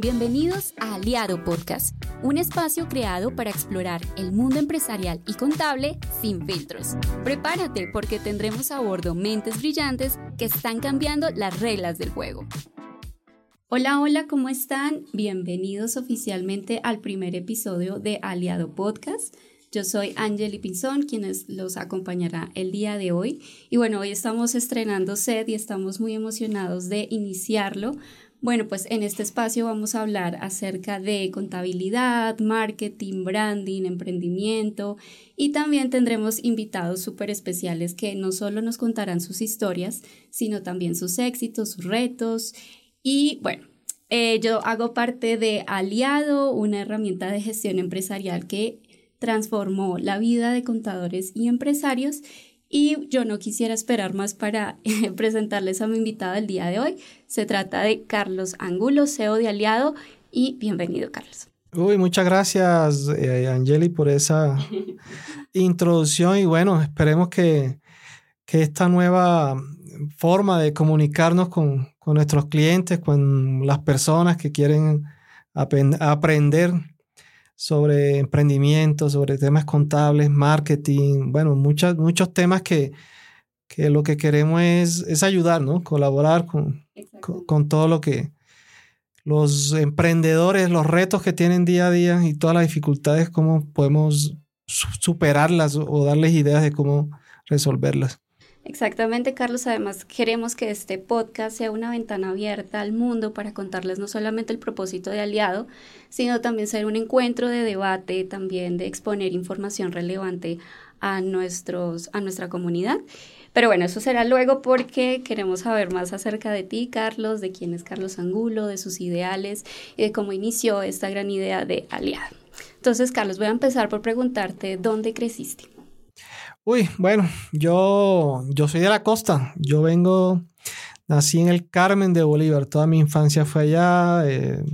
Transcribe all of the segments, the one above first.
Bienvenidos a Aliado Podcast, un espacio creado para explorar el mundo empresarial y contable sin filtros. Prepárate porque tendremos a bordo mentes brillantes que están cambiando las reglas del juego. Hola, hola, ¿cómo están? Bienvenidos oficialmente al primer episodio de Aliado Podcast. Yo soy Angeli Pinzón, quienes los acompañará el día de hoy. Y bueno, hoy estamos estrenando SED y estamos muy emocionados de iniciarlo bueno, pues en este espacio vamos a hablar acerca de contabilidad, marketing, branding, emprendimiento y también tendremos invitados súper especiales que no solo nos contarán sus historias, sino también sus éxitos, sus retos. Y bueno, eh, yo hago parte de Aliado, una herramienta de gestión empresarial que transformó la vida de contadores y empresarios y yo no quisiera esperar más para presentarles a mi invitada el día de hoy. Se trata de Carlos Angulo, CEO de Aliado, y bienvenido, Carlos. Uy, muchas gracias, eh, Angeli, por esa introducción y bueno, esperemos que, que, esta nueva forma de comunicarnos con, con nuestros clientes, con las personas que quieren aprender sobre emprendimiento, sobre temas contables, marketing, bueno, muchos muchos temas que, que, lo que queremos es, es ayudar, ¿no? Colaborar con, con, todo lo que los emprendedores, los retos que tienen día a día y todas las dificultades, cómo podemos superarlas o darles ideas de cómo resolverlas. Exactamente, Carlos. Además, queremos que este podcast sea una ventana abierta al mundo para contarles no solamente el propósito de aliado, sino también ser un encuentro de debate, también de exponer información relevante a, nuestros, a nuestra comunidad. Pero bueno, eso será luego porque queremos saber más acerca de ti, Carlos, de quién es Carlos Angulo, de sus ideales y de cómo inició esta gran idea de aliado. Entonces, Carlos, voy a empezar por preguntarte dónde creciste. Uy, bueno, yo, yo soy de la costa. Yo vengo, nací en el Carmen de Bolívar. Toda mi infancia fue allá. Eh,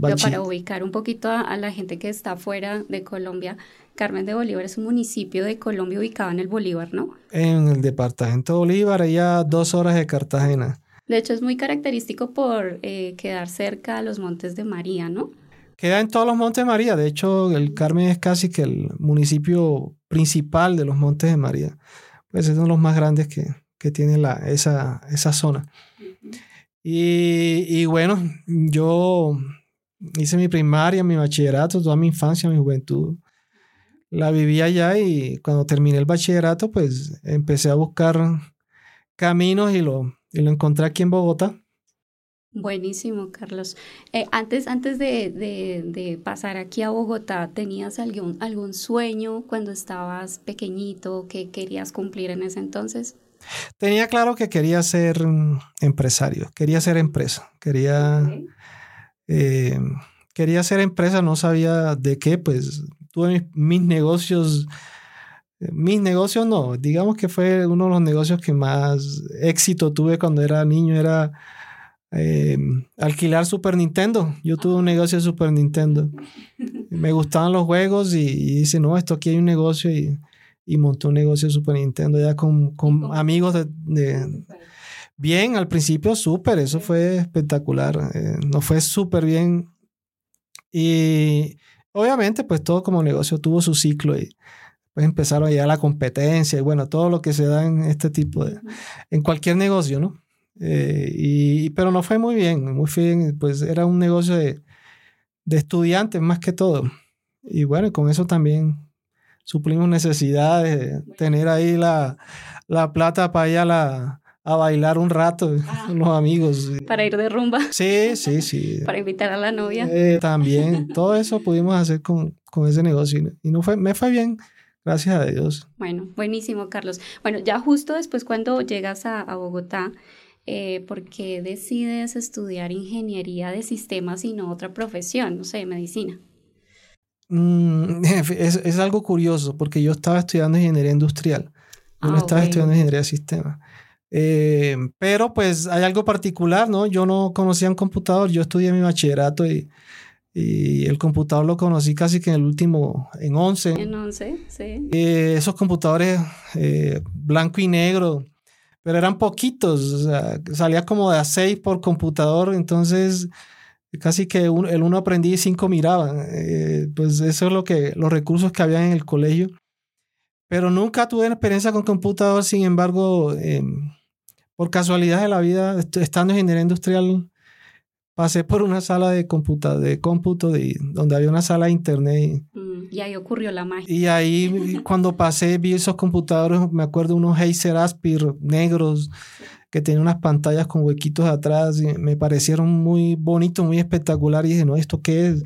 para ubicar un poquito a, la gente que está fuera de Colombia, Carmen de Bolívar es un municipio de Colombia ubicado en el Bolívar, ¿no? En el departamento de Bolívar, allá dos horas de Cartagena. De hecho, es muy característico por eh, quedar cerca a los Montes de María, ¿no? Queda en todos los Montes de María. De hecho, el Carmen es casi que el municipio principal de los Montes de María. Pues es uno de los más grandes que, que tiene la, esa, esa zona. y, y, bueno, yo hice mi primaria, mi bachillerato, toda mi infancia, mi juventud. La viví allá y cuando terminé el bachillerato, pues empecé a buscar caminos y lo, y lo encontré aquí en Bogotá. Buenísimo, Carlos. Eh, antes antes de, de, pasar aquí a Bogotá, ¿tenías algún, algún sueño cuando estabas pequeñito que querías cumplir en ese entonces? Tenía claro que quería ser empresario, quería ser empresa, quería, eh, quería ser empresa, no sabía de qué, pues tuve mis negocios, mis negocios no, digamos que fue uno de los negocios que más éxito tuve cuando era niño, era eh, alquilar Super Nintendo. Yo tuve un negocio de Super Nintendo. Me gustaban los juegos y, dice, no, esto aquí hay un negocio y, y montó un negocio de Super Nintendo ya con, con amigos de, Bien, al principio súper, eso fue espectacular. Eh, no fue súper bien. Y obviamente, pues todo como negocio tuvo su ciclo y pues empezaron ya la competencia y bueno, todo lo que se da en este tipo de, en cualquier negocio, ¿no? Eh, y, pero no fue muy bien, muy bien, pues era un negocio de, de estudiantes más que todo. Y bueno, con eso también suplimos necesidades, de tener ahí la, la plata para ir a, la, a bailar un rato ah. con los amigos. Para ir de rumba. Sí, sí, sí. para invitar a la novia. Eh, también, todo eso pudimos hacer con, con ese negocio y no fue, me fue bien. Gracias a Dios. Bueno, buenísimo, Carlos. Bueno, ya justo después cuando llegas a, a Bogotá, eh, ¿por qué decides estudiar ingeniería de sistemas y no otra profesión, no sé, medicina? Mm, es, algo curioso porque yo estaba estudiando ingeniería industrial, yo no ah, estaba estudiando ingeniería de sistemas. Eh, pero pues hay algo particular, ¿no? Yo no conocía un computador, yo estudié mi bachillerato y, y el computador lo conocí casi que en el último, en 11. En 11, sí. Eh, esos computadores blanco y negro, pero eran poquitos, salía como de a seis por computador, entonces casi que el uno aprendía y cinco miraban. Eh, pues eso es lo que, los recursos que había en el colegio. Pero nunca tuve experiencia con computador, sin embargo, em, por casualidad de la vida, estando en ingeniería industrial, pasé por una sala de, computa, de cómputo de, donde había una sala de internet. Mm, y ahí ocurrió la magia. Y ahí cuando pasé vi esos computadores, me acuerdo unos Acer Aspir negros que tenían unas pantallas con huequitos atrás y me parecieron muy bonitos, muy espectaculares y dije, no, ¿esto qué es?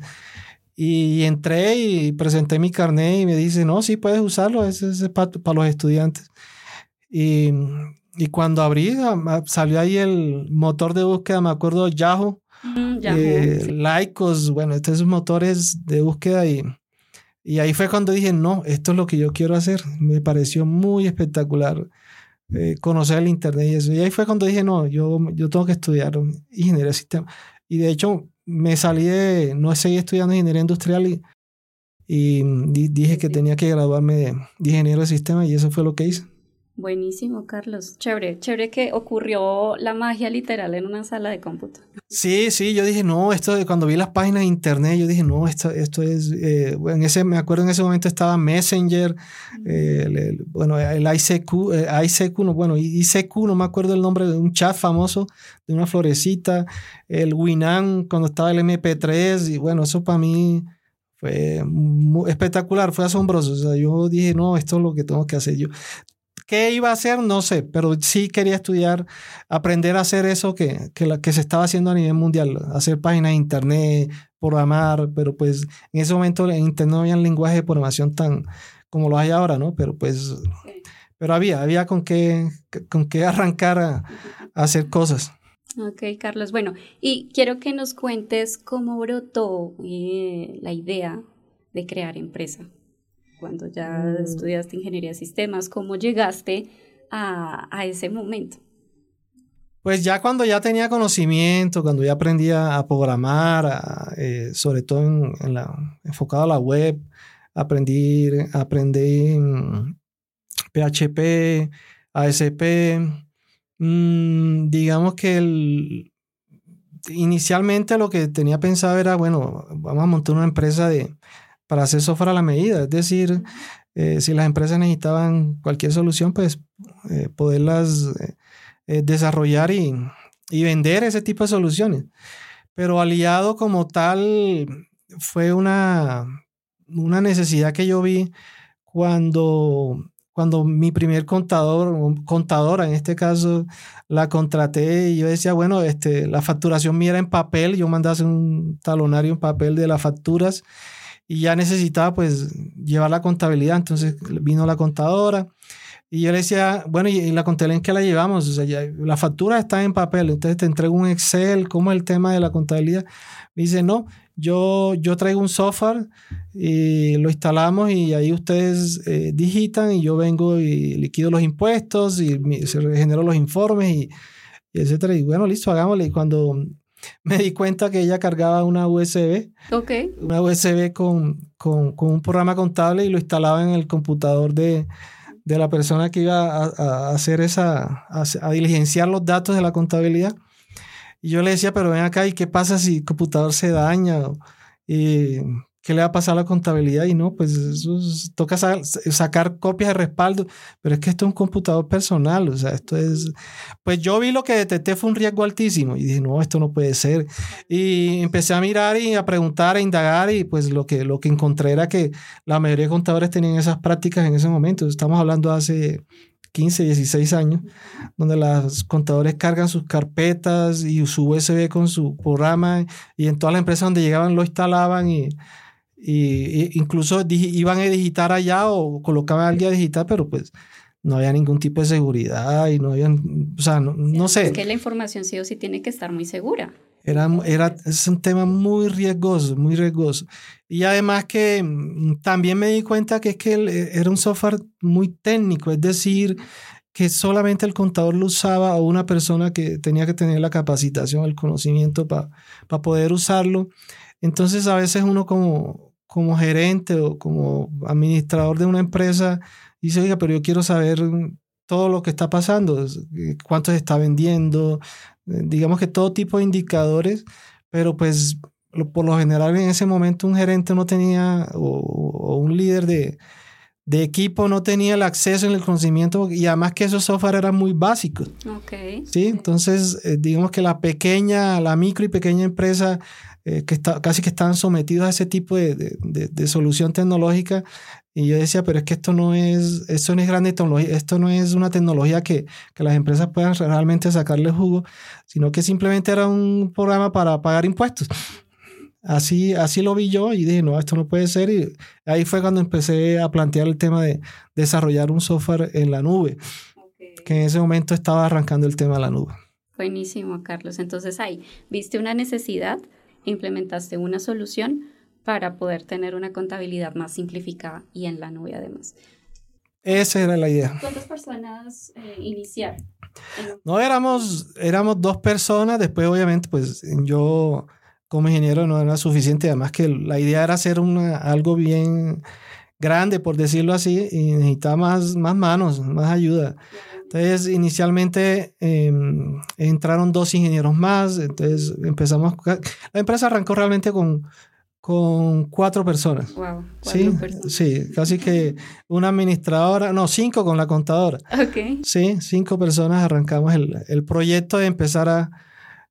Y entré y presenté mi carnet y me dice, no, sí puedes usarlo, ese es para, los estudiantes. Y, y, cuando abrí, salió ahí el motor de búsqueda, me acuerdo, Yahoo, mm, eh, Lycos, bueno, estos motores de búsqueda y, y ahí fue cuando dije, no, esto es lo que yo quiero hacer. Me pareció muy espectacular eh, conocer el Internet y eso. Y ahí fue cuando dije, no, yo, yo tengo que estudiar ingeniería de sistemas. Y de hecho, me salí de, no seguí estudiando ingeniería industrial y, y dije que tenía que graduarme de, de ingeniero de sistemas y eso fue lo que hice. Buenísimo, Carlos. Chévere, chévere que ocurrió la magia literal en una sala de cómputo. Sí, sí, yo dije, no, esto cuando vi las páginas de internet, yo dije, no, esto, esto es, eh, en ese, me acuerdo en ese momento estaba Messenger, eh, bueno, el ICQ, eh, ICQ, no, bueno, ICQ, no me acuerdo el nombre de un chat famoso, de una florecita, el Winamp cuando estaba el MP3, y bueno, eso para mí fue espectacular, fue asombroso. O sea, yo dije, no, esto es lo que tengo que hacer. Yo ¿Qué iba a hacer? No sé, pero sí quería estudiar, aprender a hacer eso que, que, se estaba haciendo a nivel mundial, hacer páginas de internet, programar, pero pues en ese momento en internet no había un lenguaje de programación tan como lo hay ahora, ¿no? Pero pues, pero había, había con qué, con qué arrancar a, hacer cosas. Ok, Carlos. Bueno, y quiero que nos cuentes cómo brotó eh, la idea de crear empresa cuando ya mm. estudiaste ingeniería de sistemas? ¿Cómo llegaste a, a, ese momento? Pues ya cuando ya tenía conocimiento, cuando ya aprendía a programar, eh, sobre todo en, la, enfocado a la web, aprendí, aprendí PHP, ASP. Mm, digamos que el, inicialmente lo que tenía pensado era, bueno, vamos a montar una empresa de, para hacer software a la medida. Es decir, eh, si las empresas necesitaban cualquier solución, pues eh, poderlas eh, desarrollar y, vender ese tipo de soluciones. Pero aliado como tal fue una, una necesidad que yo vi cuando, cuando mi primer contador, contadora en este caso, la contraté y yo decía, bueno, este, la facturación mía era en papel, yo mandaba un talonario en papel de las facturas y ya necesitaba pues llevar la contabilidad. Entonces vino la contadora y yo le decía, bueno, ¿y, la contabilidad en qué la llevamos? O sea, ya, la factura está en papel, entonces te entrego un Excel, ¿cómo es el tema de la contabilidad? Me dice, no, yo, yo traigo un software y lo instalamos y ahí ustedes eh, digitan y yo vengo y liquido los impuestos y se genero los informes y, y etcétera. Y bueno, listo, hagámosle. Y cuando me di cuenta que ella cargaba una USB. Ok. Una USB con, con, con, un programa contable y lo instalaba en el computador de, de la persona que iba a, a hacer esa, a, diligenciar los datos de la contabilidad. Y yo le decía, pero ven acá, ¿y qué pasa si el computador se daña? Y ¿qué le va a pasar a la contabilidad? Y no, pues eso toca sacar copias de respaldo, pero es que esto es un computador personal, o sea, esto es, pues yo vi lo que detecté fue un riesgo altísimo y dije, no, esto no puede ser. Y empecé a mirar y a preguntar, a indagar y pues lo que, lo que encontré era que la mayoría de contadores tenían esas prácticas en ese momento, estamos hablando hace 15, 16 años, donde los contadores cargan sus carpetas y su USB con su programa y en toda la empresa donde llegaban lo instalaban y y, incluso iban a digitar allá o colocaban al día digital, pero pues no había ningún tipo de seguridad y no habían, o sea, no, sé. Es que la información sí o sí tiene que estar muy segura. Era, era, es un tema muy riesgoso, muy riesgoso. Y además que mm, también me di cuenta que es que era un software muy técnico, es decir, que solamente el contador lo usaba o una persona que tenía que tener la capacitación, el conocimiento para poder usarlo. Entonces a veces uno como, como gerente o como administrador de una empresa dice, oiga, pero yo quiero saber todo lo que está pasando, cuánto se está vendiendo, eh, digamos que todo tipo de indicadores, pero pues por lo general en ese momento un gerente no tenía o, un líder de, de, equipo no tenía el acceso en el conocimiento y además que esos software eran muy básicos. Okay. Sí, entonces eh, digamos que la pequeña, la micro y pequeña empresa eh, que está, casi que estaban sometidos a ese tipo de, de, de, solución tecnológica. Y yo decía, pero es que esto no es, esto no es grande tecnología, esto no es una tecnología que, que, las empresas puedan realmente sacarle jugo, sino que simplemente era un programa para pagar impuestos. Así, así lo vi yo y dije, no, esto no puede ser. Y ahí fue cuando empecé a plantear el tema de desarrollar un software en la nube, que en ese momento estaba arrancando el tema de la nube. Buenísimo, Carlos. Entonces ahí, viste una necesidad, implementaste una solución para poder tener una contabilidad más simplificada y en la nube además. Esa era la idea. ¿Cuántas personas eh, iniciaron? No, éramos, éramos dos personas, después obviamente pues yo como ingeniero no era suficiente, además que la idea era hacer una, algo bien grande, por decirlo así, y necesitaba más, más manos, más ayuda. Entonces, inicialmente em, entraron dos ingenieros más, entonces empezamos, la empresa arrancó realmente con, con cuatro personas. Wow, sí, sí, casi que una administradora, no, cinco con la contadora. Ok. Sí, cinco personas arrancamos el, el proyecto de empezar a,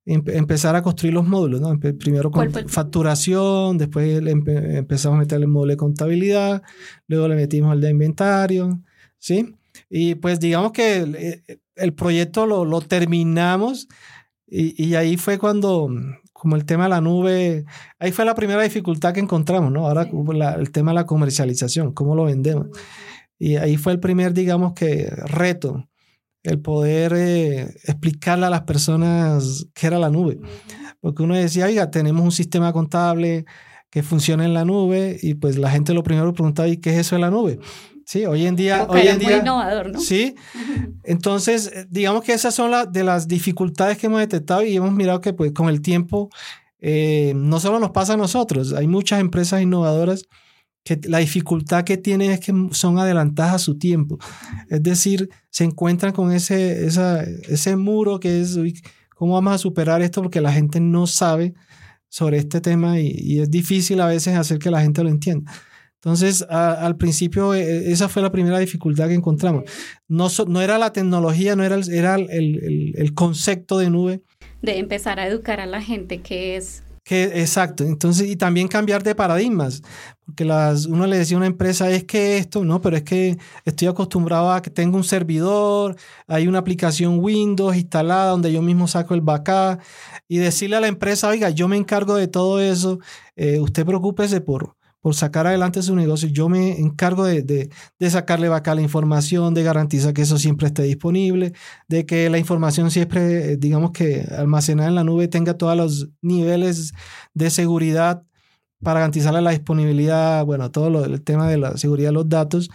empezar a construir los módulos, ¿no? Primero con facturación, después empezamos a meter el módulo de contabilidad, luego le metimos el de inventario, ¿sí? Y pues digamos que el, el proyecto lo, lo terminamos y, y, ahí fue cuando, como el tema de la nube, ahí fue la primera dificultad que encontramos, ¿no? Ahora el tema de la comercialización, cómo lo vendemos. Y ahí fue el primer, digamos que, reto el poder eh, explicarle a las personas qué era la nube. Porque uno decía, oiga, tenemos un sistema contable que funciona en la nube y pues la gente lo primero preguntaba, ¿y qué es eso de la nube? Sí, hoy en día... hoy en día innovador, ¿no? Sí. Entonces, eh, digamos que esas son las de las dificultades que hemos detectado y hemos mirado que pues con el tiempo eh, no solo nos pasa a nosotros, hay muchas empresas innovadoras que la dificultad que tienen es que son adelantadas a su tiempo. Es decir, se encuentran con ese, esa, ese muro que es, ¿cómo vamos a superar esto? Porque la gente no sabe sobre este tema y, es difícil a veces hacer que la gente lo entienda. Entonces, al principio, e, esa fue la primera dificultad que encontramos. No, no era la tecnología, no era, el, era el, el, el concepto de nube. De empezar a educar a la gente que es que, exacto, entonces, y también cambiar de paradigmas, porque las, uno le decía a una empresa, es que esto, no, pero es que estoy acostumbrado a que tengo un servidor, hay una aplicación Windows instalada donde yo mismo saco el backup, y decirle a la empresa, oiga, yo me encargo de todo eso, eh, usted preocúpese por, por sacar adelante su negocio. Yo me encargo de, de, sacarle vaca la información, de garantizar que eso siempre esté disponible, de que la información siempre, eh, digamos que almacenada en la nube tenga todos los niveles de seguridad para garantizarle la disponibilidad, bueno, todo el tema de la seguridad de los datos.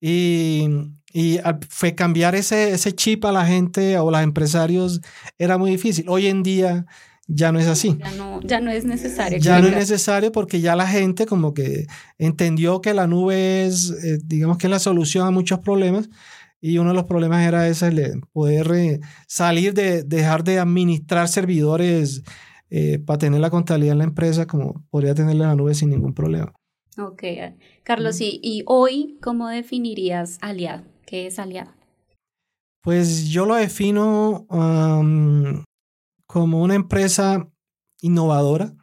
Y, y fue cambiar ese, ese chip a la gente o a los empresarios era muy difícil. Hoy en día ya no es así. Ya no, ya no es necesario. Ya no es necesario porque ya la gente como que entendió que la nube es, eh, digamos que es la solución a muchos problemas y uno de los problemas era ese, poder eh, salir de dejar de administrar servidores eh, para tener la contabilidad en la empresa como podría tenerla en la nube sin ningún problema. Ok, Carlos, y, y hoy, ¿cómo definirías aliado? ¿Qué es aliado? Pues yo lo defino como una empresa innovadora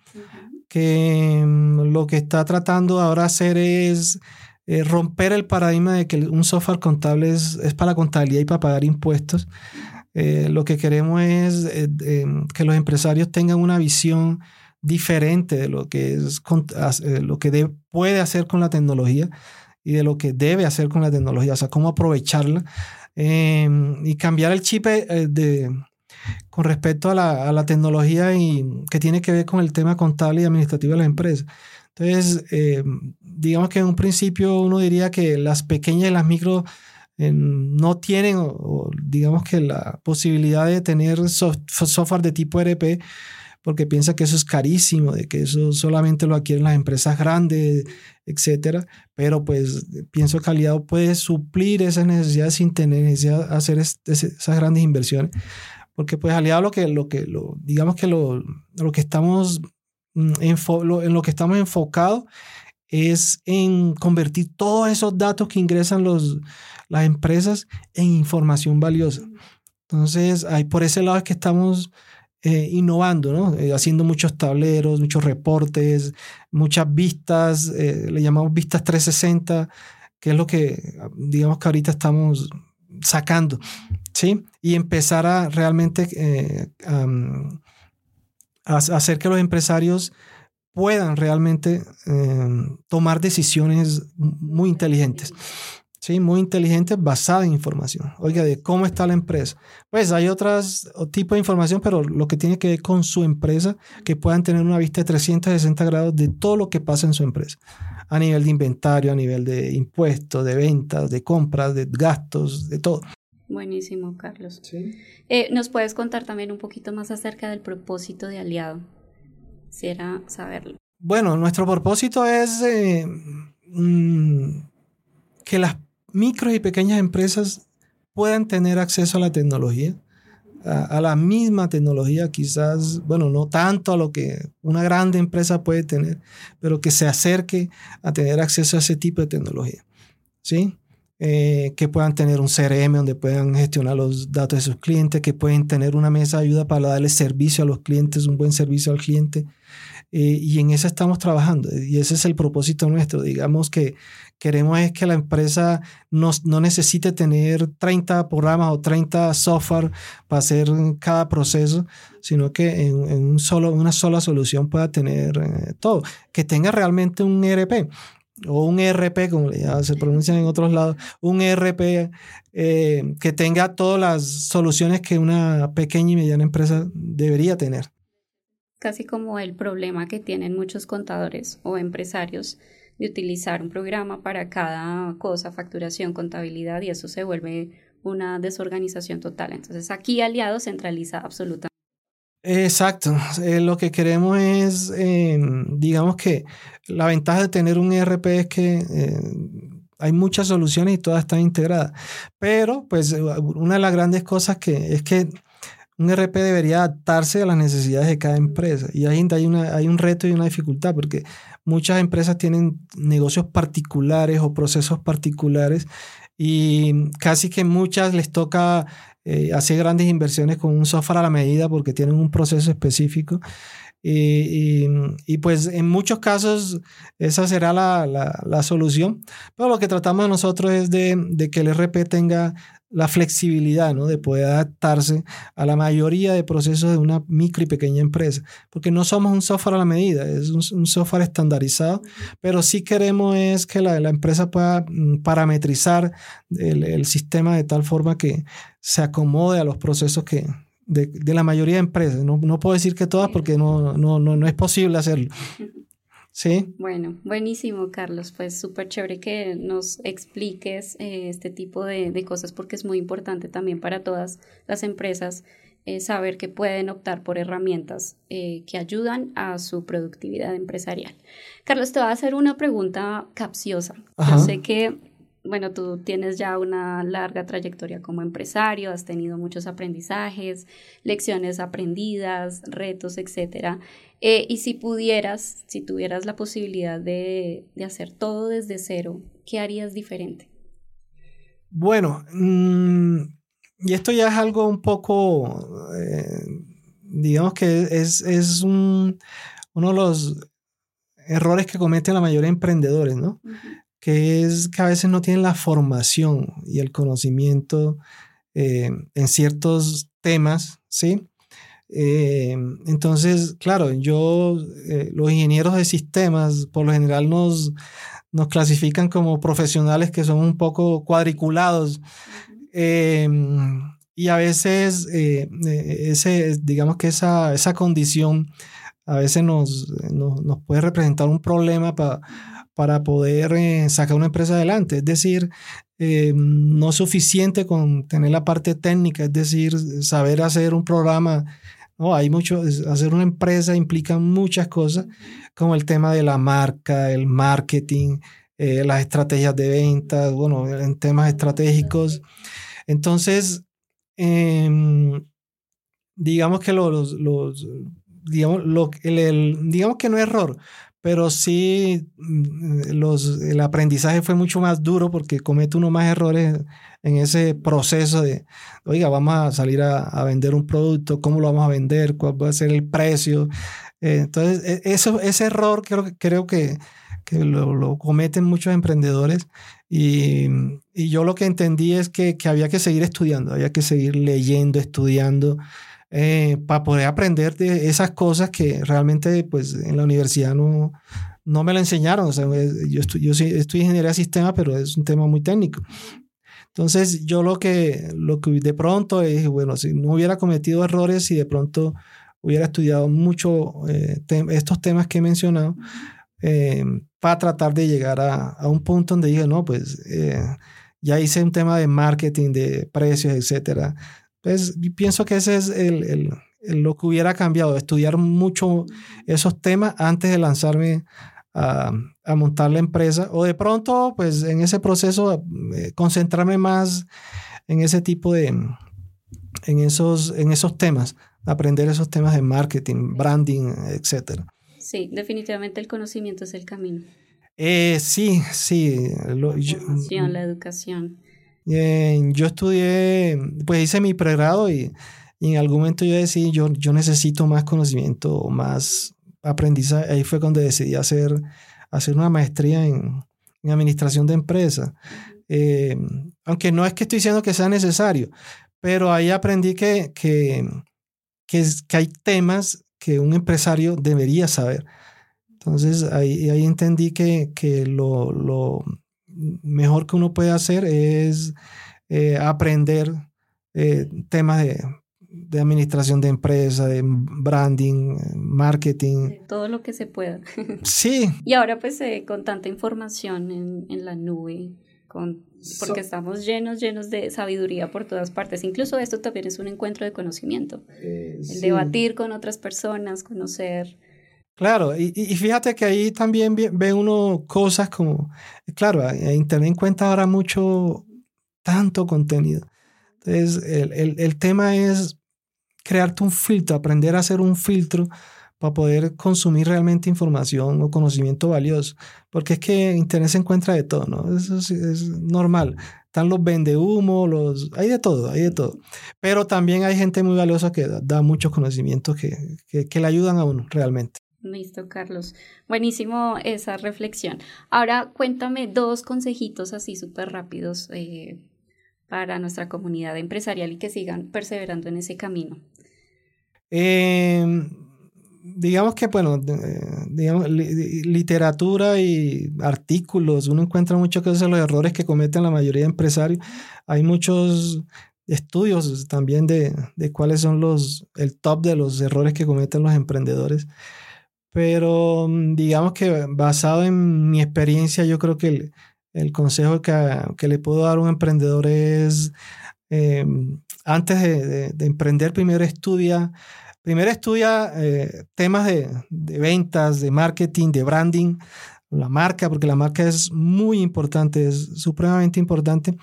que mm, lo que está tratando ahora hacer es eh, romper el paradigma de que un software contable es, para contabilidad y para pagar impuestos. Eh, lo que queremos es eh, que los empresarios tengan una visión diferente de lo que, es, lo que puede hacer con la tecnología y de lo que debe hacer con la tecnología, o sea, cómo aprovecharla y cambiar el chip de, con respecto a la, tecnología y que tiene que ver con el tema contable y administrativo de la empresa. Entonces, eh, digamos que en un principio uno diría que las pequeñas y las micro eh, no tienen, digamos que la posibilidad de tener software de tipo ERP, porque piensa que eso es carísimo, de que eso solamente lo adquieren las empresas grandes, etcétera. Pero pues pienso que Aliado puede suplir esas necesidades sin tener necesidad de hacer esas grandes inversiones porque pues aliado lo que, lo que, lo, digamos que lo, lo que estamos, mm, en lo que estamos enfocados es en convertir todos esos datos que ingresan los, las empresas en información valiosa. Entonces, ahí por ese lado es que estamos eh, innovando, ¿no? Eh, haciendo muchos tableros, muchos reportes, muchas vistas, eh, le llamamos vistas 360, que es lo que, digamos que ahorita estamos sacando, ¿sí? Y empezar a realmente a hacer que los empresarios puedan realmente tomar decisiones muy inteligentes. ¿Sí? muy inteligente basada en información. Oiga, de cómo está la empresa. Pues hay otros tipos de información, pero lo que tiene que ver con su empresa, que puedan tener una vista de 360 grados de todo lo que pasa en su empresa, a nivel de inventario, a nivel de impuestos, de ventas, de compras, de gastos, de todo. Buenísimo, Carlos. ¿Sí? Eh, ¿Nos puedes contar también un poquito más acerca del propósito de Aliado? Quisiera saberlo. Bueno, nuestro propósito es eh, mm, que las micros y pequeñas empresas puedan tener acceso a la tecnología, a, la misma tecnología, quizás, bueno, no tanto a lo que una grande empresa puede tener, pero que se acerque a tener acceso a ese tipo de tecnología. ¿Sí? Eh, que puedan tener un CRM donde puedan gestionar los datos de sus clientes, que pueden tener una mesa de ayuda para darle servicio a los clientes, un buen servicio al cliente. Eh, y en eso estamos trabajando. Y ese es el propósito nuestro. Digamos que, queremos es que la empresa no, no necesite tener 30 programas o 30 software para hacer cada proceso, sino que en, un solo, una sola solución pueda tener eh, todo. Que tenga realmente un ERP o un ERP, como se pronuncian en otros lados, un ERP eh, que tenga todas las soluciones que una pequeña y mediana empresa debería tener. Casi como el problema que tienen muchos contadores o empresarios de utilizar un programa para cada cosa, facturación, contabilidad, y eso se vuelve una desorganización total. Entonces aquí Aliado centraliza absolutamente. Exacto. Eh, lo que queremos es, em, digamos que la ventaja de tener un ERP es que eh, hay muchas soluciones y todas están integradas. Pero, pues, una de las grandes cosas que es que un ERP debería adaptarse a las necesidades de cada empresa. Y hay, una, hay un reto y una dificultad, porque muchas empresas tienen negocios particulares o procesos particulares y casi que muchas les toca eh, hacer grandes inversiones con un software a la medida porque tienen un proceso específico. Y, pues en muchos casos esa será la, la, solución. Pero lo que tratamos nosotros es de, de que el RP tenga la flexibilidad ¿no? de poder adaptarse a la mayoría de procesos de una micro y pequeña empresa, porque no somos un software a la medida, es un, software estandarizado, pero sí queremos es que la, empresa pueda mm, parametrizar el, el, sistema de tal forma que se acomode a los procesos que, de, de la mayoría de empresas. No, no, puedo decir que todas porque no, no, no, no es posible hacerlo. Sí. Bueno, buenísimo, Carlos. Pues súper chévere que nos expliques eh, este tipo de, de, cosas porque es muy importante también para todas las empresas eh, saber que pueden optar por herramientas eh, que ayudan a su productividad empresarial. Carlos, te voy a hacer una pregunta capciosa. Yo sé que bueno, tú tienes ya una larga trayectoria como empresario, has tenido muchos aprendizajes, lecciones aprendidas, retos, etcétera. Eh, y si pudieras, si tuvieras la posibilidad de, hacer todo desde cero, ¿qué harías diferente? Bueno, mm, y esto ya es algo un poco, eh, digamos que es, es un, uno de los errores que cometen la mayoría de emprendedores, ¿no? Que es que a veces no tienen la formación y el conocimiento eh, en ciertos temas, ¿sí? Eh, entonces, claro, yo, eh, los ingenieros de sistemas, por lo general nos, nos clasifican como profesionales que son un poco cuadriculados. y a veces, ese, digamos que esa, esa condición a veces nos, nos, nos puede representar un problema para para poder eh, sacar una empresa adelante. Es decir, eh, no es suficiente con tener la parte técnica, es decir, saber hacer un programa. No, hay mucho, hacer una empresa implica muchas cosas, como el tema de la marca, el marketing, eh, las estrategias de ventas, bueno, en temas estratégicos. Entonces, em, digamos que lo, digamos que no es error, pero sí mm, los, el aprendizaje fue mucho más duro porque comete uno más errores en ese proceso de, oiga, vamos a salir a, vender un producto, cómo lo vamos a vender, cuál va a ser el precio. Eh, entonces, e, eso, ese error creo, creo que, que lo, lo, cometen muchos emprendedores y, y, yo lo que entendí es que, que había que seguir estudiando, había que seguir leyendo, estudiando. Eh, para poder aprender de esas cosas que realmente pues en la universidad no, no me lo enseñaron. O sea, yo, estoy, yo estoy ingeniería de sistemas, pero es un tema muy técnico. Entonces yo lo que, lo que de pronto es, bueno, si no hubiera cometido errores y de pronto hubiera estudiado mucho eh, estos temas que he mencionado, eh, para tratar de llegar a, a, un punto donde dije, no, pues ya hice un tema de marketing, de precios, etcétera entonces, pienso que ese es el, el, lo que hubiera cambiado, estudiar mucho esos temas antes de lanzarme a, a, montar la empresa o de pronto, pues en ese proceso, eh, concentrarme más en ese tipo de, en esos, en esos temas, aprender esos temas de marketing, branding, etc. Sí, definitivamente el conocimiento es el camino. Eh, sí, sí. la formación, la educación. Eh, yo estudié, pues hice mi pregrado y, y, en algún momento yo decidí, yo, yo necesito más conocimiento, más aprendizaje. Ahí fue cuando decidí hacer, hacer una maestría en, en administración de empresas. Eh, aunque no es que estoy diciendo que sea necesario, pero ahí aprendí que, que, que, que hay temas que un empresario debería saber. Entonces ahí, ahí entendí que, que lo, lo, mejor que uno puede hacer es eh, aprender eh, temas de, de, administración de empresa, de branding, marketing. todo lo que se pueda. Sí. y ahora pues eh, con tanta información en, en la nube, con, porque estamos llenos, llenos de sabiduría por todas partes. Incluso esto también es un encuentro de conocimiento. el debatir con otras personas, conocer Claro, y, y, fíjate que ahí también ve uno cosas como, claro, Internet encuentra ahora mucho, tanto contenido. Entonces, el, el, el, tema es crearte un filtro, aprender a hacer un filtro para poder consumir realmente información o conocimiento valioso. Porque es que Internet se encuentra de todo, ¿no? Eso es, normal. Están los vendehumos, los... hay de todo, hay de todo. Pero también hay gente muy valiosa que da, da muchos conocimientos que, que, que le ayudan a uno realmente. Listo, Carlos. Buenísimo esa reflexión. Ahora cuéntame dos consejitos así súper rápidos eh, para nuestra comunidad empresarial y que sigan perseverando en ese camino. Em, digamos que, bueno, digamos, literatura y artículos, uno encuentra muchas veces los errores que cometen la mayoría de empresarios. Hay muchos estudios también de, de cuáles son los, el top de los errores que cometen los emprendedores. Pero mm, digamos que basado en mi experiencia, yo creo que el, consejo que, que, le puedo dar a un emprendedor es, eh, antes de, de, emprender, primero estudia, primero estudia eh, temas de, de, ventas, de marketing, de branding, la marca, porque la marca es muy importante, es supremamente importante.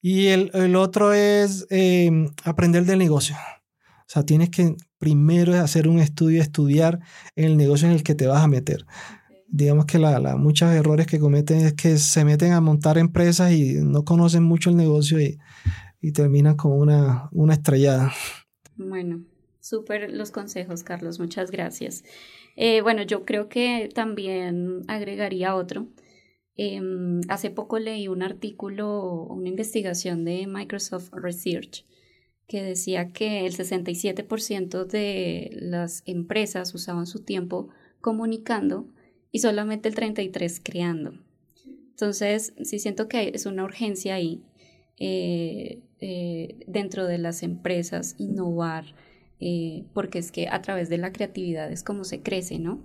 Y el, el otro es eh, aprender del negocio. O sea, tienes que primero hacer un estudio, estudiar en el negocio en el que te vas a meter. Digamos que la, la, muchos errores que cometen es que se meten a montar empresas y no conocen mucho el negocio y, y terminan con una, una estrellada. Bueno, súper los consejos, Carlos. Muchas gracias. Eh, bueno, yo creo que también agregaría otro. Eh, hace poco leí un artículo, una investigación de Microsoft Research que decía que el 67% de las empresas usaban su tiempo comunicando y solamente el 33% creando. Entonces, sí siento que es una urgencia ahí eh, eh, dentro de las empresas innovar, eh, porque es que a través de la creatividad es como se crece, ¿no?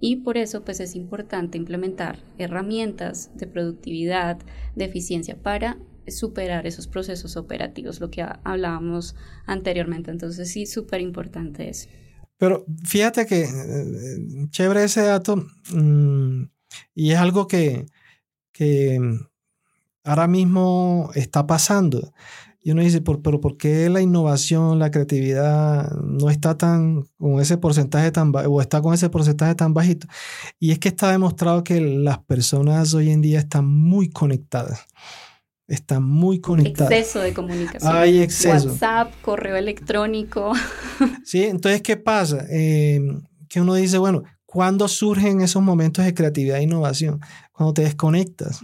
Y por eso pues es importante implementar herramientas de productividad, de eficiencia para superar esos procesos operativos, lo que hablábamos anteriormente. Entonces sí, súper importante eso. Pero fíjate que eh, chévere ese dato mm, y es algo que, que ahora mismo está pasando. Y uno dice, pero ¿por qué la innovación, la creatividad no está tan con ese porcentaje tan o está con ese porcentaje tan bajito? Y es que está demostrado que las personas hoy en día están muy conectadas. Están muy conectadas. Exceso de comunicación. Hay exceso. WhatsApp, correo electrónico. Sí, entonces, ¿qué pasa? Eh, que uno dice, bueno, ¿cuándo surgen esos momentos de creatividad e innovación? Cuando te desconectas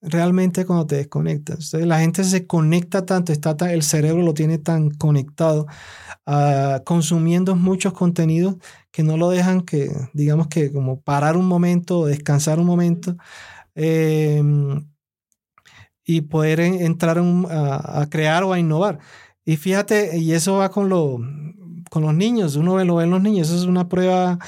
realmente cuando te desconectas. Entonces, la gente se conecta tanto, está el cerebro lo tiene tan conectado, uh, consumiendo muchos contenidos que no lo dejan que, digamos que como parar un momento, descansar un momento eh, y poder entrar a, crear o a innovar. Y fíjate, y eso va con, lo, con los niños, uno lo ve en los niños, eso es una prueba.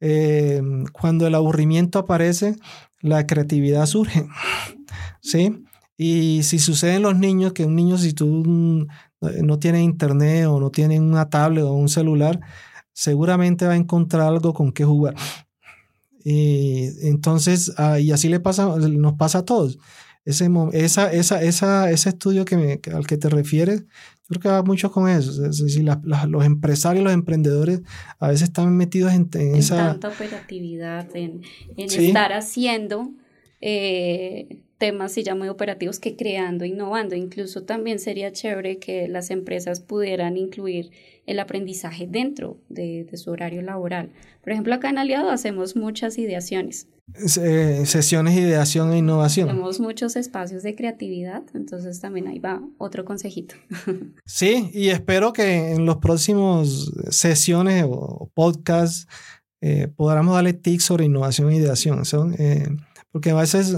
Eh, cuando el aburrimiento aparece, la creatividad surge. ¿sí? Y si sucede en los niños, que un niño si tú no tienes internet o no tiene una tablet o un celular, seguramente va a encontrar algo con qué jugar. Y entonces, ah, y así le pasa, nos pasa a todos. Ese, esa, esa, esa, ese estudio que me, al que te refieres, yo creo que va mucho con eso. Es decir, los empresarios, los emprendedores a veces están metidos en, en, esa... tanta operatividad, en, en estar haciendo eh, temas y ya muy operativos que creando, innovando. Incluso también sería chévere que las empresas pudieran incluir el aprendizaje dentro de, su horario laboral. Por ejemplo, acá en Aliado hacemos muchas ideaciones. Eh, sesiones de ideación e innovación. Tenemos muchos espacios de creatividad, entonces también ahí va otro consejito. Sí, y espero que en los próximos sesiones o podcasts eh, podamos darle tips sobre innovación e ideación. Son, eh, porque a veces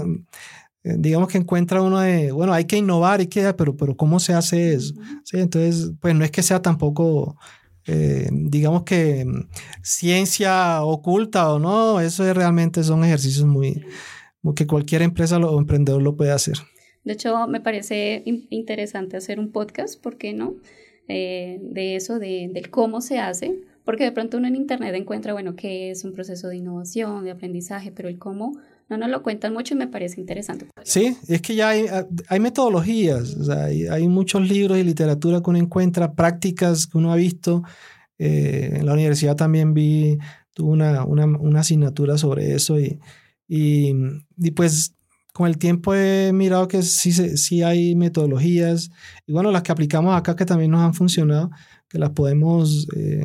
digamos que encuentra uno de, bueno, hay que innovar y que, pero, pero ¿cómo se hace eso? ¿Sí? Entonces, pues no es que sea tampoco, eh, digamos que mm, ciencia oculta o no, eso realmente son ejercicios muy, que cualquier empresa o emprendedor lo puede hacer. De hecho, me parece interesante hacer un podcast, ¿por qué no? Eh, de eso, de, de cómo se hace, porque de pronto uno en Internet encuentra, bueno, qué es un proceso de innovación, de aprendizaje, pero el cómo no nos lo cuentan mucho y me parece interesante. Sí, es que ya hay, hay metodologías, hay, muchos libros y literatura que uno encuentra, prácticas que uno ha visto. Eh, en la universidad también vi, tuve una, una, una asignatura sobre eso y, y, pues con el tiempo he mirado que sí, sí hay metodologías y bueno, las que aplicamos acá que también nos han funcionado, que las podemos, eh,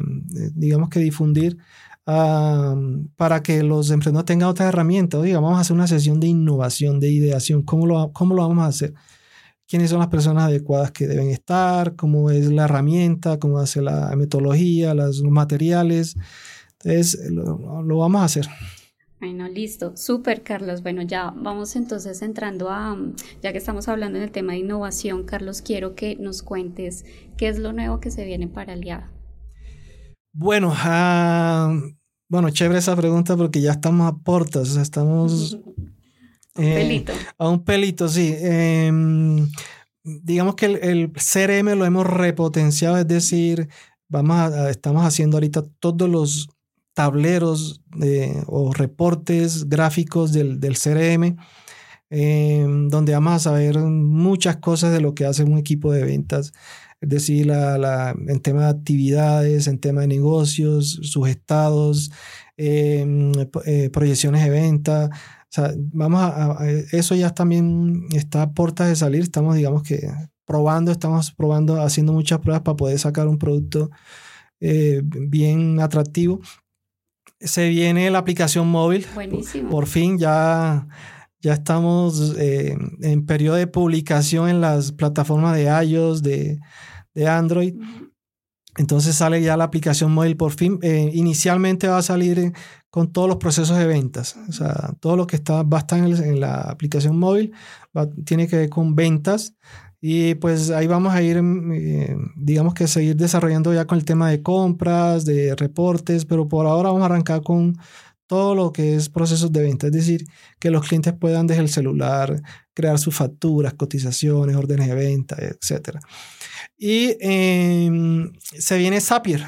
digamos que difundir para que los emprendedores tengan otra herramienta. Oiga, vamos a hacer una sesión de innovación, de ideación. ¿Cómo lo, ¿Cómo lo vamos a hacer? ¿Quiénes son las personas adecuadas que deben estar? ¿Cómo es la herramienta? ¿Cómo hace la metodología? Los materiales. Entonces, lo, lo vamos a hacer. Bueno, listo. Súper, Carlos. Bueno, ya vamos entonces entrando a, ya que estamos hablando en el tema de innovación, Carlos, quiero que nos cuentes qué es lo nuevo que se viene para Aliada. Bueno, uh, bueno, chévere esa pregunta porque ya estamos a portas, o sea, estamos... Eh, pelito. A un pelito, sí. Em, digamos que el, CRM lo hemos repotenciado, es decir, vamos a, estamos haciendo ahorita todos los tableros o reportes gráficos del, del CRM, em, donde vamos a saber muchas cosas de lo que hace un equipo de ventas es decir, la, en tema de actividades, en tema de negocios, sus estados, em, eh, proyecciones de venta. O sea, vamos a, eso ya también está a puertas de salir. Estamos, digamos que, probando, estamos probando, haciendo muchas pruebas para poder sacar un producto eh, bien atractivo. Se viene la aplicación móvil. Buenísimo. Por, fin ya ya estamos eh, en periodo de publicación en las plataformas de iOS, de, de Android. Entonces sale ya la aplicación móvil por fin. Eh, inicialmente va a salir con todos los procesos de ventas. O sea, todo lo que está, va a estar en, la aplicación móvil tiene que ver con ventas. Y pues ahí vamos a ir, eh, digamos que seguir desarrollando ya con el tema de compras, de reportes, pero por ahora vamos a arrancar con todo lo que es procesos de venta, es decir, que los clientes puedan desde el celular crear sus facturas, cotizaciones, órdenes de venta, etc. Y em, se viene Zapier,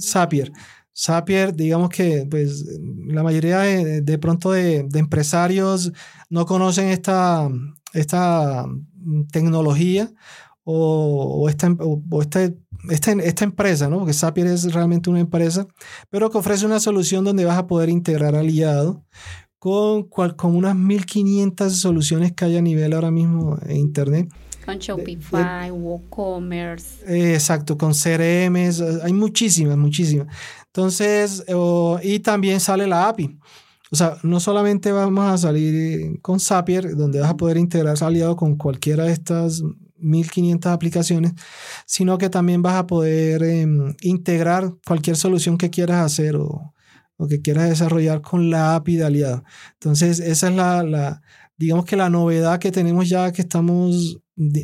Zapier. Zapier, digamos que pues, la mayoría de, pronto de, empresarios no conocen esta, esta tecnología o, esta, o esta, esta, empresa, ¿no? porque Zapier es realmente una empresa, pero que ofrece una solución donde vas a poder integrar aliado con, con unas 1500 soluciones que hay a nivel ahora mismo en Internet. Con Shopify, WooCommerce. exacto, con CRMs, hay muchísimas, muchísimas. Entonces, y también sale la API. O sea, no solamente vamos a salir con Zapier, donde vas a poder integrar aliado con cualquiera de estas 1500 aplicaciones, sino que también vas a poder em, integrar cualquier solución que quieras hacer o, o, que quieras desarrollar con la API de aliado. Entonces, esa es la, la, digamos que la novedad que tenemos ya que estamos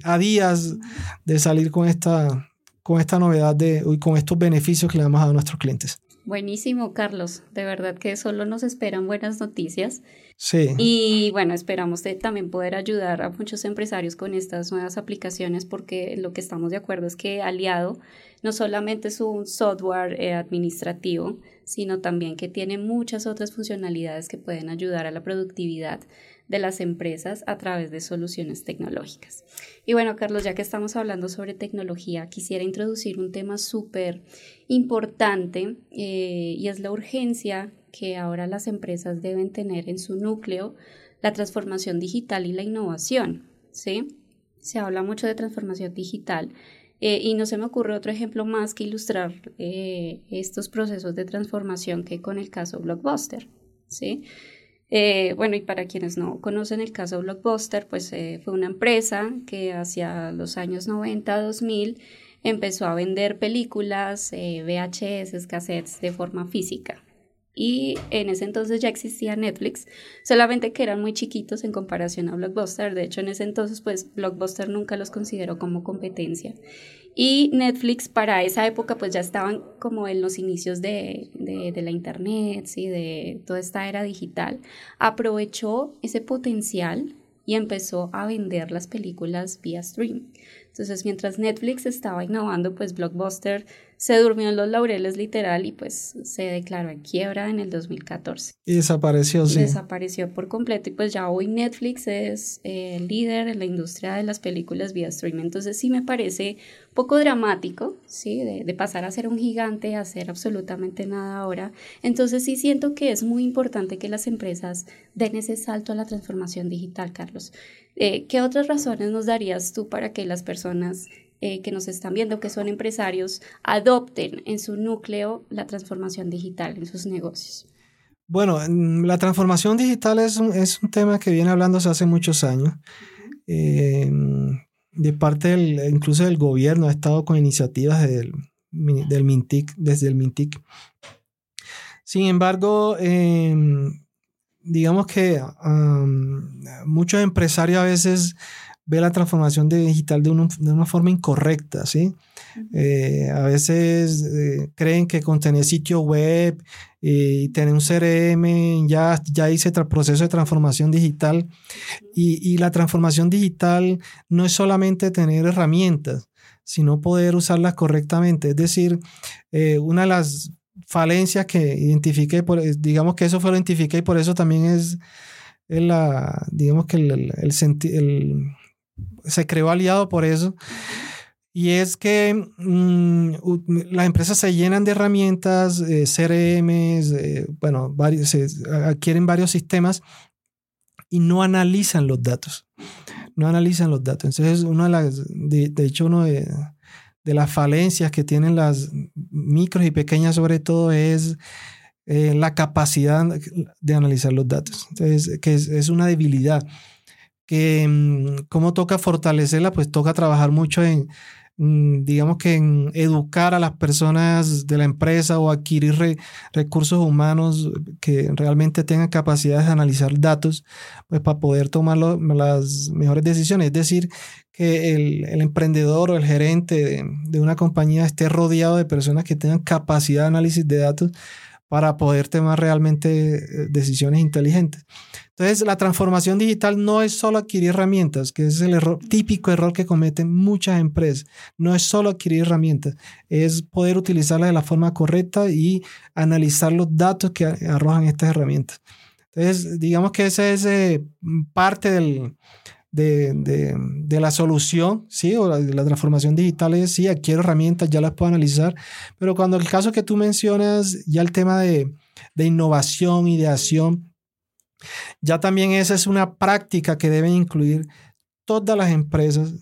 a días de salir con esta, con esta novedad de, y con estos beneficios que le damos a nuestros clientes. Buenísimo, Carlos. De verdad que solo nos esperan buenas noticias. Sí. Y bueno, esperamos también poder ayudar a muchos empresarios con estas nuevas aplicaciones porque lo que estamos de acuerdo es que Aliado no solamente es un software eh, administrativo, sino también que tiene muchas otras funcionalidades que pueden ayudar a la productividad de las empresas a través de soluciones tecnológicas. Y bueno, Carlos, ya que estamos hablando sobre tecnología, quisiera introducir un tema súper importante eh, y es la urgencia que ahora las empresas deben tener en su núcleo la transformación digital y la innovación. ¿sí? Se habla mucho de transformación digital eh, y no se me ocurre otro ejemplo más que ilustrar eh, estos procesos de transformación que con el caso Blockbuster. ¿sí? Eh, bueno, y para quienes no conocen el caso Blockbuster, pues fue una empresa que hacia los años 90, 2000 empezó a vender películas, eh, VHS, cassettes de forma física. Y en ese entonces ya existía Netflix, solamente que eran muy chiquitos en comparación a Blockbuster. De hecho, en ese entonces, pues Blockbuster nunca los consideró como competencia. Y Netflix para esa época pues ya estaban como en los inicios de, de, la internet, ¿sí? de toda esta era digital. Aprovechó ese potencial y empezó a vender las películas vía stream. Entonces, mientras Netflix estaba innovando, pues Blockbuster se durmió en los laureles literal y pues se declaró en quiebra en el 2014. Y desapareció, sí. Desapareció por completo y pues ya hoy Netflix es el eh, líder en la industria de las películas vía stream. Entonces sí me parece poco dramático, ¿sí? De, de, pasar a ser un gigante a hacer absolutamente nada ahora. Entonces sí siento que es muy importante que las empresas den ese salto a la transformación digital, Carlos. Eh, ¿Qué otras razones nos darías tú para que las personas eh, que nos están viendo, que son empresarios, adopten en su núcleo la transformación digital en sus negocios? Bueno, la transformación digital es un, es un tema que viene hablándose hace muchos años. Eh, de parte del, incluso del gobierno ha estado con iniciativas del, del MINTIC, desde el MINTIC. Sin embargo, em, digamos que muchos empresarios a veces ven la transformación digital de, una forma incorrecta, ¿sí? Eh, a veces eh, creen que con tener sitio web y tener un CRM ya, ya hice el proceso de transformación digital y, y, la transformación digital no es solamente tener herramientas, sino poder usarlas correctamente. Es decir, eh, una de las falencias que identifiqué, por, digamos que eso fue lo identifiqué y por eso también es, la, digamos que el, el, se creó aliado por eso. Y es que mm, las empresas se llenan de herramientas, eh, CRM, eh, bueno, varios, se adquieren varios sistemas y no analizan los datos. No analizan los datos. Entonces, una de de, hecho, uno de, de las falencias que tienen las micros y pequeñas sobre todo es eh, la capacidad de analizar los datos. Entonces, que es, una debilidad que mm, como toca fortalecerla, pues toca trabajar mucho en, mm, digamos que en educar a las personas de la empresa o adquirir recursos humanos que realmente tengan capacidades de analizar datos, pues para poder tomar las mejores decisiones. Es decir, que el, emprendedor o el gerente de, una compañía esté rodeado de personas que tengan capacidad de análisis de datos para poder tomar realmente eh, decisiones inteligentes. Entonces, la transformación digital no es solo adquirir herramientas, que es el error, típico error que cometen muchas empresas. No es solo adquirir herramientas, es poder utilizarlas de la forma correcta y analizar los datos que arrojan estas herramientas. Entonces, digamos que esa es eh, parte del, de, la solución, ¿sí? O la, la, transformación digital es, sí, adquiero herramientas, ya las puedo analizar, pero cuando el caso que tú mencionas, ya el tema de, de innovación, ideación, ya también esa es una práctica que deben incluir todas las empresas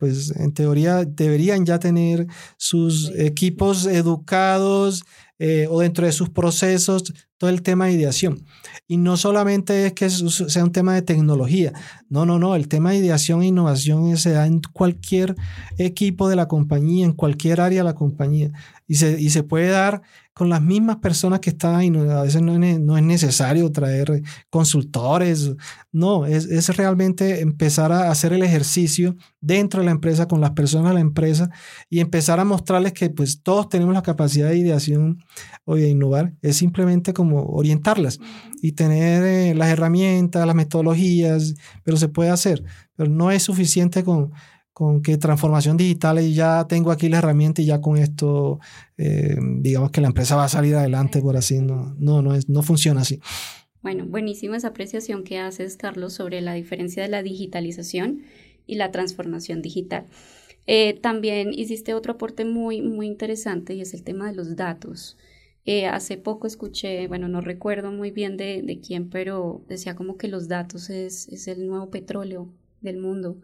pues en teoría deberían ya tener sus equipos educados eh, o dentro de sus procesos todo el tema de ideación. Y no solamente es que sea un tema de tecnología, no, no, no, el tema de ideación e innovación se da en cualquier equipo de la compañía, en cualquier área de la compañía. Y se, y se puede dar con las mismas personas que están ahí. a veces no es, no es, necesario traer consultores. No, es, es, realmente empezar a hacer el ejercicio dentro de la empresa, con las personas de la empresa y empezar a mostrarles que pues todos tenemos la capacidad de ideación o de innovar. Es simplemente como orientarlas y tener eh, las herramientas, las metodologías, pero se puede hacer. Pero no es suficiente con con que transformación digital y ya tengo aquí la herramienta y ya con esto, eh, digamos que la empresa va a salir adelante por así. No, no, no, es, no funciona así. Bueno, buenísima esa apreciación que haces, Carlos, sobre la diferencia de la digitalización y la transformación digital. Eh, también hiciste otro aporte muy, muy interesante y es el tema de los datos. Eh, hace poco escuché, bueno, no recuerdo muy bien de, de quién, pero decía como que los datos es, es el nuevo petróleo del mundo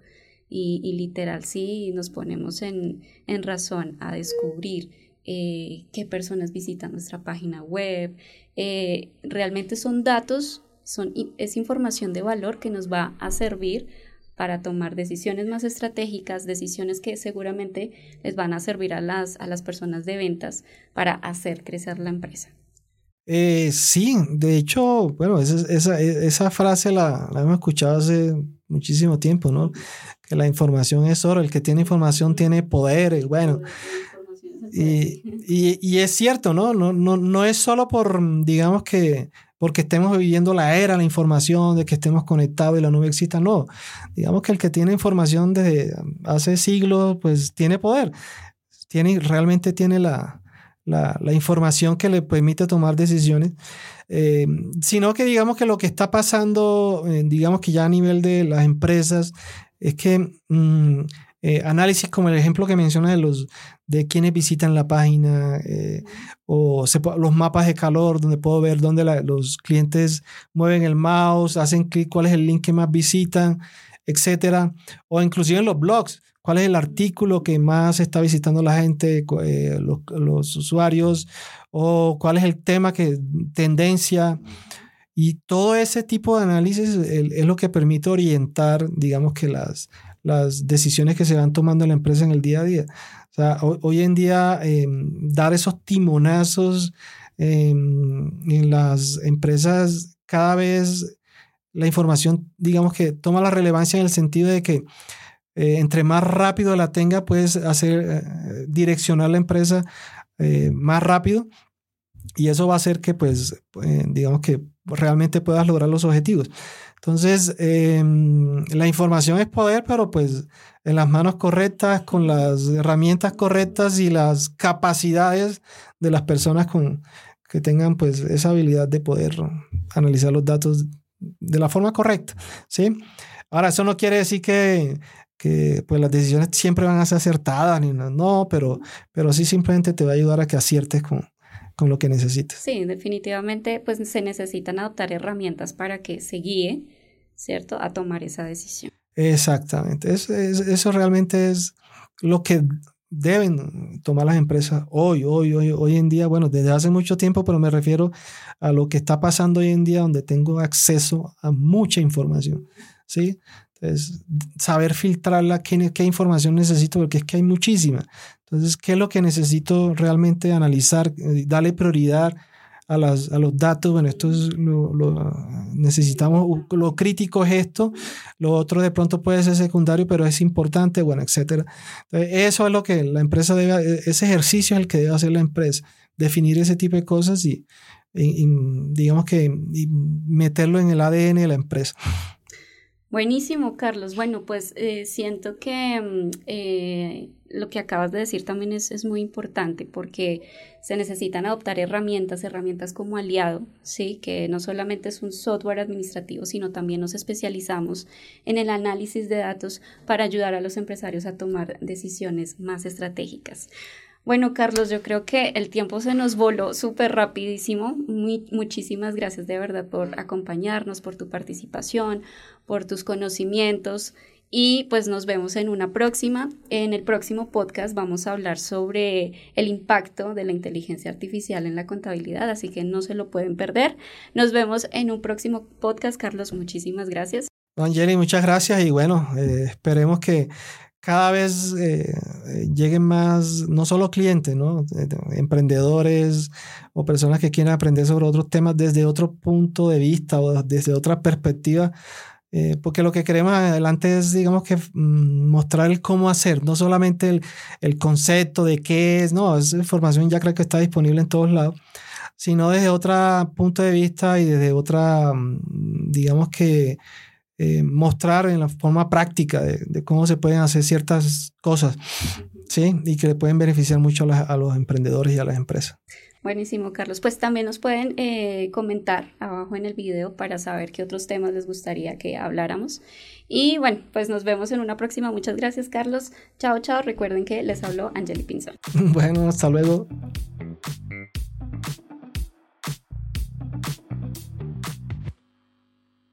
y, literal sí nos ponemos en, razón a descubrir eh, qué personas visitan nuestra página web. Eh, realmente son datos, son, es información de valor que nos va a servir para tomar decisiones más estratégicas, decisiones que seguramente les van a servir a las, a las personas de ventas para hacer crecer la empresa. Eh, sí, de hecho, bueno, esa, esa, frase la, hemos escuchado hace muchísimo tiempo, ¿no? Que la información es oro, el que tiene información tiene poder, bueno. Y, y, y, es cierto, ¿no? No, no, no es solo por, digamos que, porque estemos viviendo la era la información, de que estemos conectados y la nube exista, no. Digamos que el que tiene información desde hace siglos, pues tiene poder, tiene, realmente tiene la, la, información que le permite tomar decisiones, eh, sino que digamos que lo que está pasando, eh, digamos que ya a nivel de las empresas, es que mm, eh, análisis como el ejemplo que menciona de los de quienes visitan la página o los mapas de calor donde puedo ver dónde los clientes mueven el mouse, hacen clic, cuál es el link que más visitan, etcétera, o inclusive en los blogs cuál es el artículo que más está visitando la gente, eh, los, usuarios, o cuál es el tema que tendencia. Y todo ese tipo de análisis es lo que permite orientar, digamos que las, las decisiones que se van tomando en la empresa en el día a día. O sea, hoy, en día em, dar esos timonazos em, en las empresas, cada vez la información, digamos que toma la relevancia en el sentido de que eh, entre más rápido la tenga, puedes hacer eh, direccionar la empresa eh, más rápido y eso va a hacer que, pues, digamos que realmente puedas lograr los objetivos. Entonces, em, la información es poder, pero pues en las manos correctas, con las herramientas correctas y las capacidades de las personas con, que tengan pues esa habilidad de poder analizar los datos de la forma correcta, ¿sí? Ahora, eso no quiere decir que que pues las decisiones siempre van a ser acertadas, ni no, pero, pero sí simplemente te va a ayudar a que aciertes con, con lo que necesites. Sí, definitivamente pues se necesitan adoptar herramientas para que se guíe, ¿cierto?, a tomar esa decisión. Exactamente, eso, eso realmente es lo que deben tomar las empresas hoy, hoy, hoy, hoy en día, bueno, desde hace mucho tiempo, pero me refiero a lo que está pasando hoy en día donde tengo acceso a mucha información, ¿sí? Entonces, saber filtrarla, qué, qué información necesito, porque es que hay muchísima. Entonces, ¿qué es lo que necesito realmente analizar? Eh, darle prioridad a, las, a los datos. Bueno, esto es lo, necesitamos, lo crítico es esto, lo otro de pronto puede ser secundario, pero es importante, bueno, etcétera. eso es lo que la empresa debe, e, ese ejercicio es el que debe hacer la empresa, definir ese tipo de cosas y, digamos que meterlo en el ADN de la empresa. Buenísimo, Carlos. Bueno, pues eh, siento que mm, eh, lo que acabas de decir también es, es, muy importante porque se necesitan adoptar herramientas, herramientas como aliado, ¿sí? Que no solamente es un software administrativo, sino también nos especializamos en el análisis de datos para ayudar a los empresarios a tomar decisiones más estratégicas. Bueno, Carlos, yo creo que el tiempo se nos voló súper rapidísimo. Muy, muchísimas gracias de verdad por acompañarnos, por tu participación, por tus conocimientos. Y pues nos vemos en una próxima. En el próximo podcast vamos a hablar sobre el impacto de la inteligencia artificial en la contabilidad, así que no se lo pueden perder. Nos vemos en un próximo podcast. Carlos, muchísimas gracias. Angeli, muchas gracias y bueno, eh, esperemos que cada vez eh, lleguen más, no solo clientes, ¿no? emprendedores o personas que quieren aprender sobre otros temas desde otro punto de vista o desde otra perspectiva, eh, porque lo que queremos adelante es, digamos que, mm, mostrar el cómo hacer, no solamente el, el concepto de qué es, no, esa información ya creo que está disponible en todos lados, sino desde otro punto de vista y desde otra, mm, digamos que, eh, mostrar en la forma práctica de, cómo se pueden hacer ciertas cosas, ¿sí? Y que le pueden beneficiar mucho a, los emprendedores y a las empresas. Buenísimo, Carlos. Pues también nos pueden eh, comentar abajo en el video para saber qué otros temas les gustaría que habláramos. Y bueno, pues nos vemos en una próxima. Muchas gracias, Carlos. Chao, chao. Recuerden que les habló Angeli Pinzón. bueno, hasta luego.